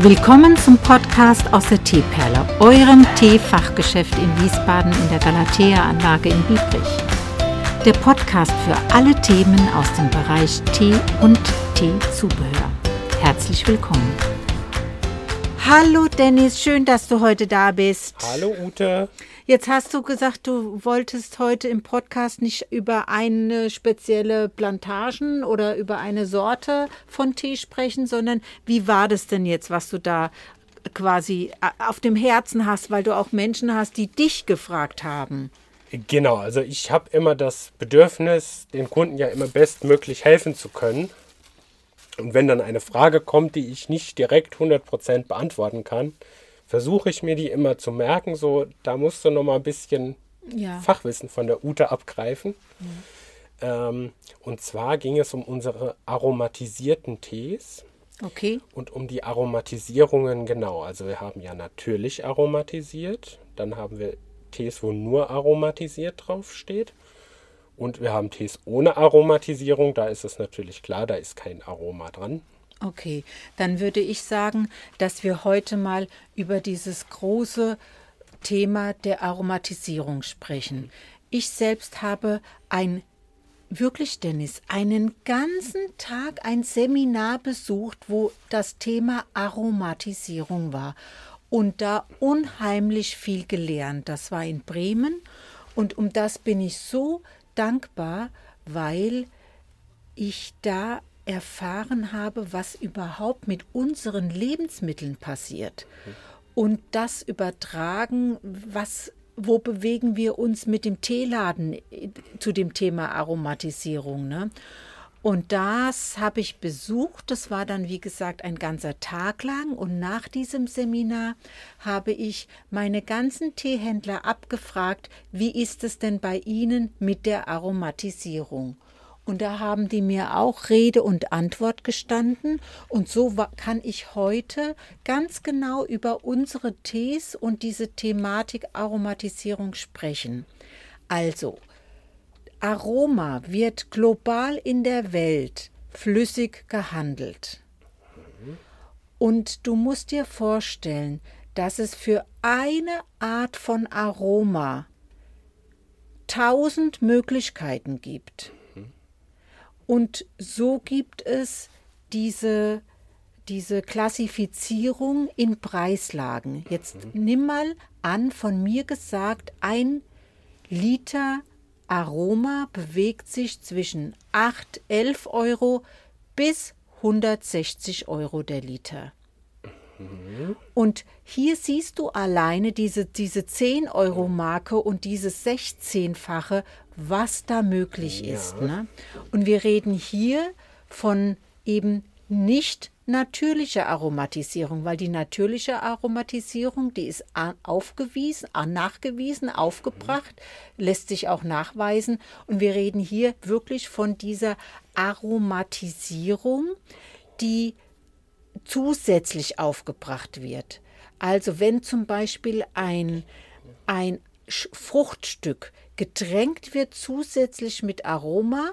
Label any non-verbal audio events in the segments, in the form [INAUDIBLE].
Willkommen zum Podcast aus der Teeperle, eurem Teefachgeschäft in Wiesbaden in der Galatea-Anlage in Biebrich. Der Podcast für alle Themen aus dem Bereich Tee und Teezubehör. Herzlich willkommen. Hallo Dennis, schön, dass du heute da bist. Hallo Ute. Jetzt hast du gesagt, du wolltest heute im Podcast nicht über eine spezielle Plantagen oder über eine Sorte von Tee sprechen, sondern wie war das denn jetzt, was du da quasi äh, auf dem Herzen hast, weil du auch Menschen hast, die dich gefragt haben? Genau, also ich habe immer das Bedürfnis, den Kunden ja immer bestmöglich helfen zu können. Und wenn dann eine Frage kommt, die ich nicht direkt 100% beantworten kann, versuche ich mir die immer zu merken. So, da musst du noch mal ein bisschen ja. Fachwissen von der Ute abgreifen. Mhm. Ähm, und zwar ging es um unsere aromatisierten Tees. Okay. Und um die Aromatisierungen genau. Also wir haben ja natürlich aromatisiert. Dann haben wir Tees, wo nur aromatisiert draufsteht. Und wir haben Tees ohne Aromatisierung. Da ist es natürlich klar, da ist kein Aroma dran. Okay, dann würde ich sagen, dass wir heute mal über dieses große Thema der Aromatisierung sprechen. Ich selbst habe ein wirklich, Dennis, einen ganzen Tag ein Seminar besucht, wo das Thema Aromatisierung war und da unheimlich viel gelernt. Das war in Bremen und um das bin ich so dankbar, weil ich da erfahren habe, was überhaupt mit unseren Lebensmitteln passiert. Und das übertragen, was, wo bewegen wir uns mit dem Teeladen äh, zu dem Thema Aromatisierung. Ne? Und das habe ich besucht. Das war dann, wie gesagt, ein ganzer Tag lang. Und nach diesem Seminar habe ich meine ganzen Teehändler abgefragt, wie ist es denn bei Ihnen mit der Aromatisierung? Und da haben die mir auch Rede und Antwort gestanden. Und so kann ich heute ganz genau über unsere Tees und diese Thematik Aromatisierung sprechen. Also, Aroma wird global in der Welt flüssig gehandelt. Und du musst dir vorstellen, dass es für eine Art von Aroma tausend Möglichkeiten gibt. Und so gibt es diese, diese Klassifizierung in Preislagen. Jetzt mhm. nimm mal an, von mir gesagt, ein Liter Aroma bewegt sich zwischen 8, 11 Euro bis 160 Euro der Liter. Und hier siehst du alleine diese, diese 10-Euro-Marke und dieses 16-fache, was da möglich ja. ist. Ne? Und wir reden hier von eben nicht natürlicher Aromatisierung, weil die natürliche Aromatisierung, die ist aufgewiesen, nachgewiesen, aufgebracht, lässt sich auch nachweisen. Und wir reden hier wirklich von dieser Aromatisierung, die zusätzlich aufgebracht wird. Also wenn zum Beispiel ein, ein Fruchtstück getränkt wird zusätzlich mit Aroma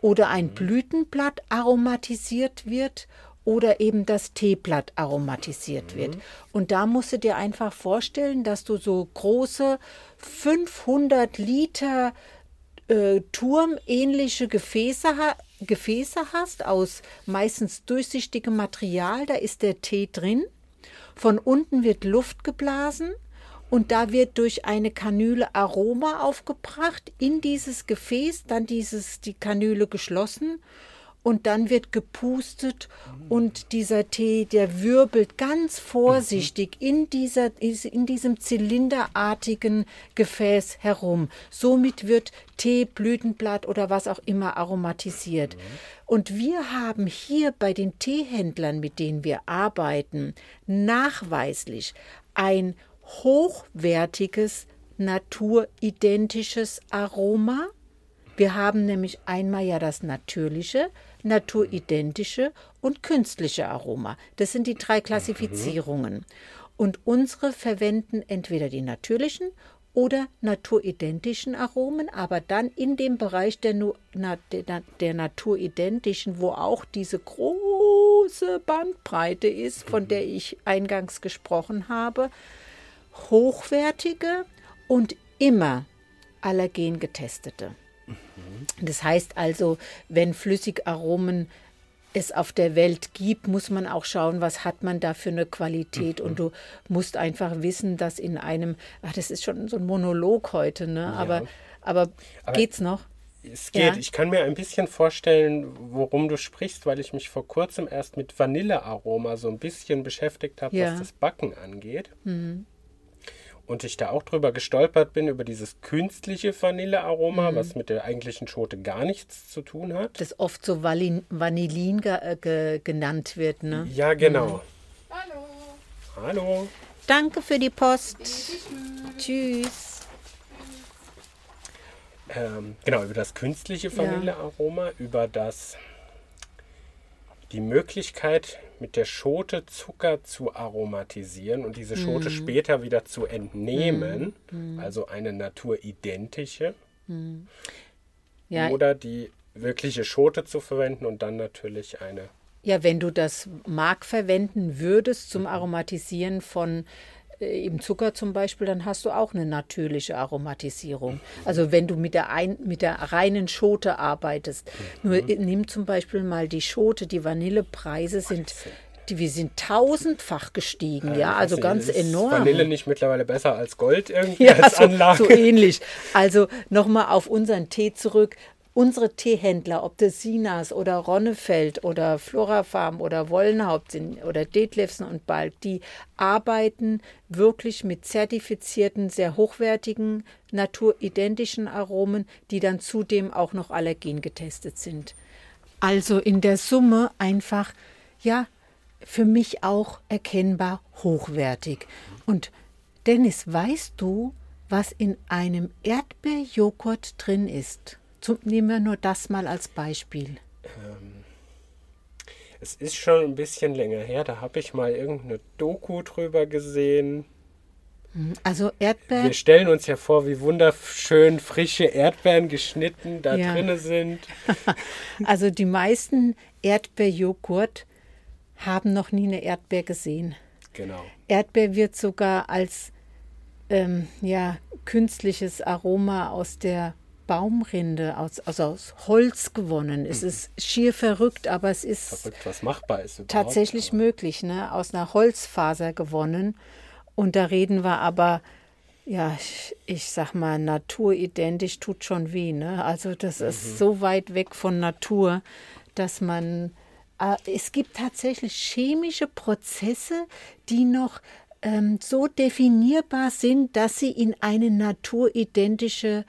oder ein mhm. Blütenblatt aromatisiert wird oder eben das Teeblatt aromatisiert mhm. wird. Und da musst du dir einfach vorstellen, dass du so große 500 Liter äh, turmähnliche Gefäße hast Gefäße hast aus meistens durchsichtigem Material, da ist der Tee drin. Von unten wird Luft geblasen und da wird durch eine Kanüle Aroma aufgebracht in dieses Gefäß, dann dieses, die Kanüle geschlossen und dann wird gepustet und dieser Tee, der wirbelt ganz vorsichtig in, dieser, in diesem zylinderartigen Gefäß herum. Somit wird Tee, Blütenblatt oder was auch immer aromatisiert. Und wir haben hier bei den Teehändlern, mit denen wir arbeiten, nachweislich ein hochwertiges, naturidentisches Aroma. Wir haben nämlich einmal ja das natürliche, naturidentische und künstliche Aroma. Das sind die drei Klassifizierungen. Und unsere verwenden entweder die natürlichen oder naturidentischen Aromen, aber dann in dem Bereich der, der, der naturidentischen, wo auch diese große Bandbreite ist, von der ich eingangs gesprochen habe. Hochwertige und immer allergen getestete. Das heißt also, wenn Flüssigaromen es auf der Welt gibt, muss man auch schauen, was hat man da für eine Qualität. Mhm. Und du musst einfach wissen, dass in einem, ach, das ist schon so ein Monolog heute, ne? Ja. Aber, aber, aber geht's noch? Es geht. Ja. Ich kann mir ein bisschen vorstellen, worum du sprichst, weil ich mich vor kurzem erst mit Vanillearoma so ein bisschen beschäftigt habe, ja. was das Backen angeht. Mhm und ich da auch drüber gestolpert bin, über dieses künstliche Vanillearoma, mhm. was mit der eigentlichen Schote gar nichts zu tun hat. Das oft so Vanillin ge äh, ge genannt wird, ne? Ja, genau. Mhm. Hallo. Hallo. Danke für die Post. Tschüss. Ähm, genau, über das künstliche Vanillearoma, ja. über das die Möglichkeit, mit der Schote Zucker zu aromatisieren und diese Schote mhm. später wieder zu entnehmen, mhm. also eine naturidentische, mhm. ja. oder die wirkliche Schote zu verwenden und dann natürlich eine. Ja, wenn du das Mark verwenden würdest zum Aromatisieren von äh, eben Zucker zum Beispiel, dann hast du auch eine natürliche Aromatisierung. Also wenn du mit der, ein, mit der reinen Schote arbeitest. Mhm. Nur nimm zum Beispiel mal die Schote, die Vanillepreise sind die, wir sind tausendfach gestiegen, ja, ja also ganz enorm. Vanille nicht mittlerweile besser als Gold [LAUGHS] irgendwie ja, als so, Anlage? so ähnlich. Also nochmal auf unseren Tee zurück unsere Teehändler, ob das Sinas oder Ronnefeld oder Florafarm oder Wollenhaupt sind oder Detlefsen und Balk, die arbeiten wirklich mit zertifizierten, sehr hochwertigen, naturidentischen Aromen, die dann zudem auch noch allergen getestet sind. Also in der Summe einfach, ja, für mich auch erkennbar hochwertig. Und Dennis, weißt du, was in einem Erdbeerjoghurt drin ist? Zum, nehmen wir nur das mal als Beispiel. Ähm, es ist schon ein bisschen länger her, da habe ich mal irgendeine Doku drüber gesehen. Hm, also Erdbeeren. Wir stellen uns ja vor, wie wunderschön frische Erdbeeren geschnitten da ja. drin sind. [LAUGHS] also die meisten Erdbeerjoghurt haben noch nie eine Erdbeer gesehen. Genau. Erdbeer wird sogar als ähm, ja, künstliches Aroma aus der Baumrinde, aus, also aus Holz gewonnen. Es mhm. ist schier verrückt, aber es ist verrückt, was machbar ist tatsächlich aber. möglich, ne? aus einer Holzfaser gewonnen. Und da reden wir aber, ja, ich, ich sag mal, naturidentisch tut schon weh. Ne? Also das mhm. ist so weit weg von Natur, dass man, äh, es gibt tatsächlich chemische Prozesse, die noch ähm, so definierbar sind, dass sie in eine naturidentische äh,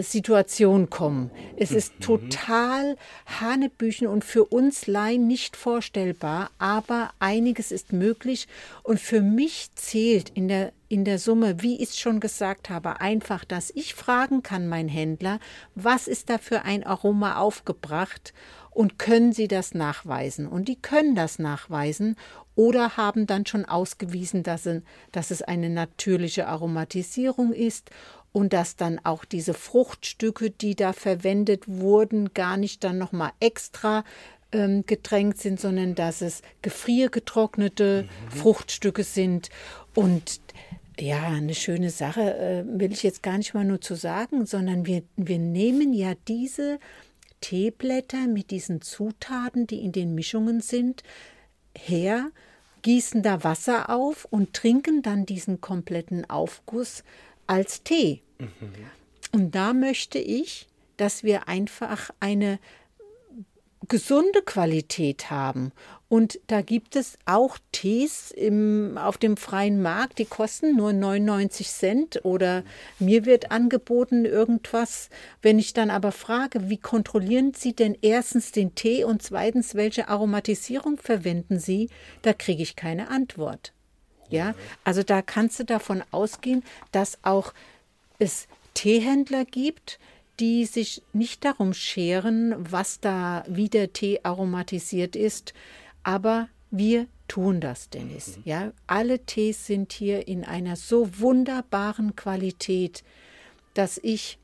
Situation kommen. Es ist mhm. total Hanebüchen und für uns Laien nicht vorstellbar, aber einiges ist möglich und für mich zählt in der, in der Summe, wie ich es schon gesagt habe, einfach, dass ich fragen kann, mein Händler, was ist da für ein Aroma aufgebracht und können Sie das nachweisen? Und die können das nachweisen oder haben dann schon ausgewiesen, dass, dass es eine natürliche Aromatisierung ist und dass dann auch diese Fruchtstücke, die da verwendet wurden, gar nicht dann nochmal extra ähm, getränkt sind, sondern dass es gefriergetrocknete mhm. Fruchtstücke sind. Und ja, eine schöne Sache äh, will ich jetzt gar nicht mal nur zu sagen, sondern wir, wir nehmen ja diese Teeblätter mit diesen Zutaten, die in den Mischungen sind, her, gießen da Wasser auf und trinken dann diesen kompletten Aufguss als Tee. Mhm. Und da möchte ich, dass wir einfach eine gesunde Qualität haben. Und da gibt es auch Tees im, auf dem freien Markt, die kosten nur 99 Cent oder mir wird angeboten irgendwas. Wenn ich dann aber frage, wie kontrollieren Sie denn erstens den Tee und zweitens, welche Aromatisierung verwenden Sie, da kriege ich keine Antwort. Ja, also da kannst du davon ausgehen, dass auch es Teehändler gibt, die sich nicht darum scheren, was da, wie der Tee aromatisiert ist, aber wir tun das, Dennis. Mhm. Ja, alle Tees sind hier in einer so wunderbaren Qualität, dass ich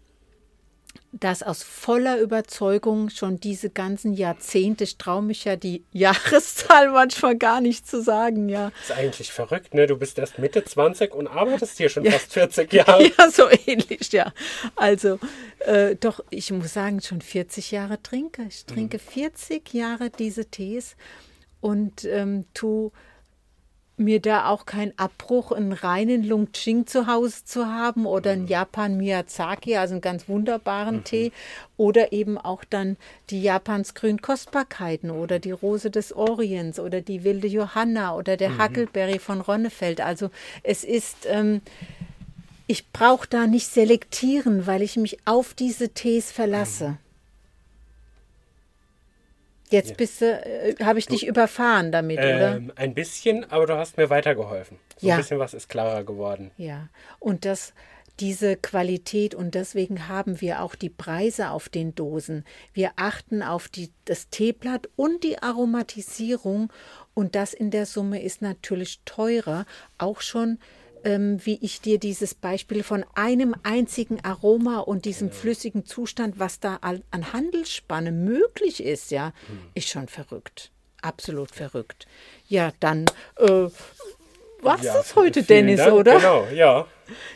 das aus voller Überzeugung schon diese ganzen Jahrzehnte, ich traue mich ja die [LAUGHS] Jahreszahl manchmal gar nicht zu sagen, ja. Das ist eigentlich verrückt, ne? Du bist erst Mitte 20 und arbeitest hier schon ja. fast 40 Jahre. [LAUGHS] Ja, so ähnlich, ja. Also, äh, doch, ich muss sagen, schon 40 Jahre trinke. Ich trinke mhm. 40 Jahre diese Tees und ähm, tu mir da auch kein Abbruch, einen reinen Lungching zu Hause zu haben oder einen mhm. Japan Miyazaki, also einen ganz wunderbaren mhm. Tee oder eben auch dann die Japans grünen Kostbarkeiten oder die Rose des Orients oder die wilde Johanna oder der mhm. Huckleberry von Ronnefeld. Also es ist, ähm, ich brauche da nicht selektieren, weil ich mich auf diese Tees verlasse. Mhm. Jetzt ja. bist äh, habe ich du, dich überfahren damit, ähm, oder? Ein bisschen, aber du hast mir weitergeholfen. So ja. ein bisschen was ist klarer geworden. Ja, und das, diese Qualität und deswegen haben wir auch die Preise auf den Dosen. Wir achten auf die, das Teeblatt und die Aromatisierung und das in der Summe ist natürlich teurer, auch schon ähm, wie ich dir dieses Beispiel von einem einzigen Aroma und diesem flüssigen Zustand, was da an Handelsspanne möglich ist, ja, hm. ist schon verrückt. Absolut verrückt. Ja, dann äh, was ja, ist heute, Dennis, Dank, oder? Genau, ja.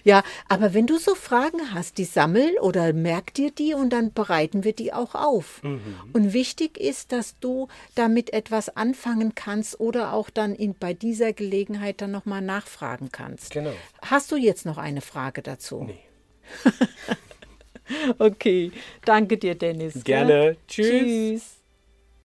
Ja, aber wenn du so Fragen hast, die sammel oder merk dir die und dann bereiten wir die auch auf. Mhm. Und wichtig ist, dass du damit etwas anfangen kannst oder auch dann in, bei dieser Gelegenheit dann nochmal nachfragen kannst. Genau. Hast du jetzt noch eine Frage dazu? Nee. [LAUGHS] okay, danke dir, Dennis. Gerne. Tschüss. Tschüss.